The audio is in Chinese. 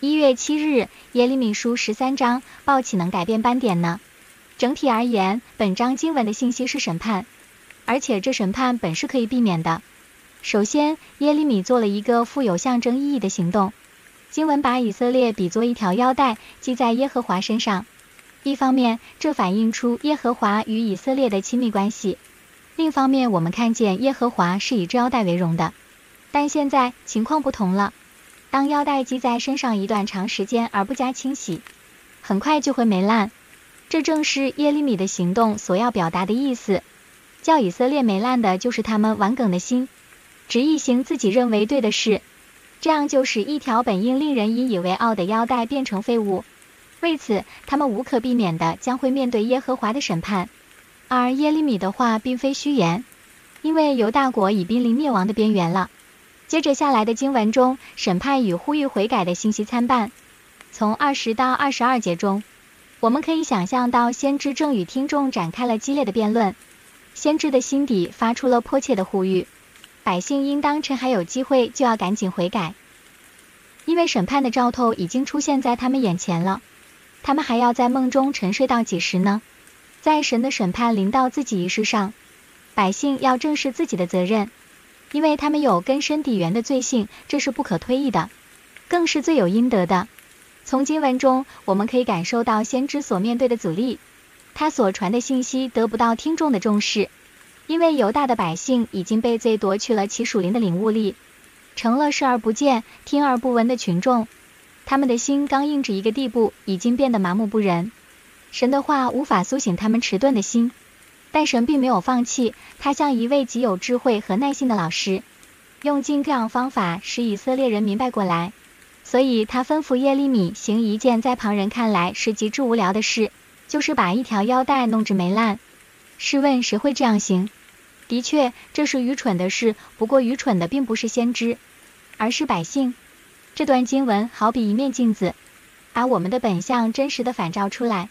一月七日，耶利米书十三章，报岂能改变斑点呢？整体而言，本章经文的信息是审判，而且这审判本是可以避免的。首先，耶利米做了一个富有象征意义的行动。经文把以色列比作一条腰带，系在耶和华身上。一方面，这反映出耶和华与以色列的亲密关系；另一方面，我们看见耶和华是以这腰带为荣的。但现在情况不同了，当腰带系在身上一段长时间而不加清洗，很快就会霉烂。这正是耶利米的行动所要表达的意思。叫以色列霉烂的就是他们顽梗的心。执意行自己认为对的事，这样就使一条本应令人引以为傲的腰带变成废物。为此，他们无可避免地将会面对耶和华的审判。而耶利米的话并非虚言，因为犹大国已濒临灭亡的边缘了。接着下来的经文中，审判与呼吁悔改的信息参半。从二十到二十二节中，我们可以想象到先知正与听众展开了激烈的辩论，先知的心底发出了迫切的呼吁。百姓应当趁还有机会就要赶紧悔改，因为审判的兆头已经出现在他们眼前了。他们还要在梦中沉睡到几时呢？在神的审判临到自己一事上，百姓要正视自己的责任，因为他们有根深蒂原的罪性，这是不可推议的，更是罪有应得的。从经文中，我们可以感受到先知所面对的阻力，他所传的信息得不到听众的重视。因为犹大的百姓已经被罪夺去了其属灵的领悟力，成了视而不见、听而不闻的群众。他们的心刚硬至一个地步，已经变得麻木不仁。神的话无法苏醒他们迟钝的心，但神并没有放弃。他像一位极有智慧和耐心的老师，用尽各样方法使以色列人明白过来。所以他吩咐耶利米行一件在旁人看来是极之无聊的事，就是把一条腰带弄至霉烂。试问谁会这样行？的确，这是愚蠢的事。不过，愚蠢的并不是先知，而是百姓。这段经文好比一面镜子，把我们的本相真实的反照出来。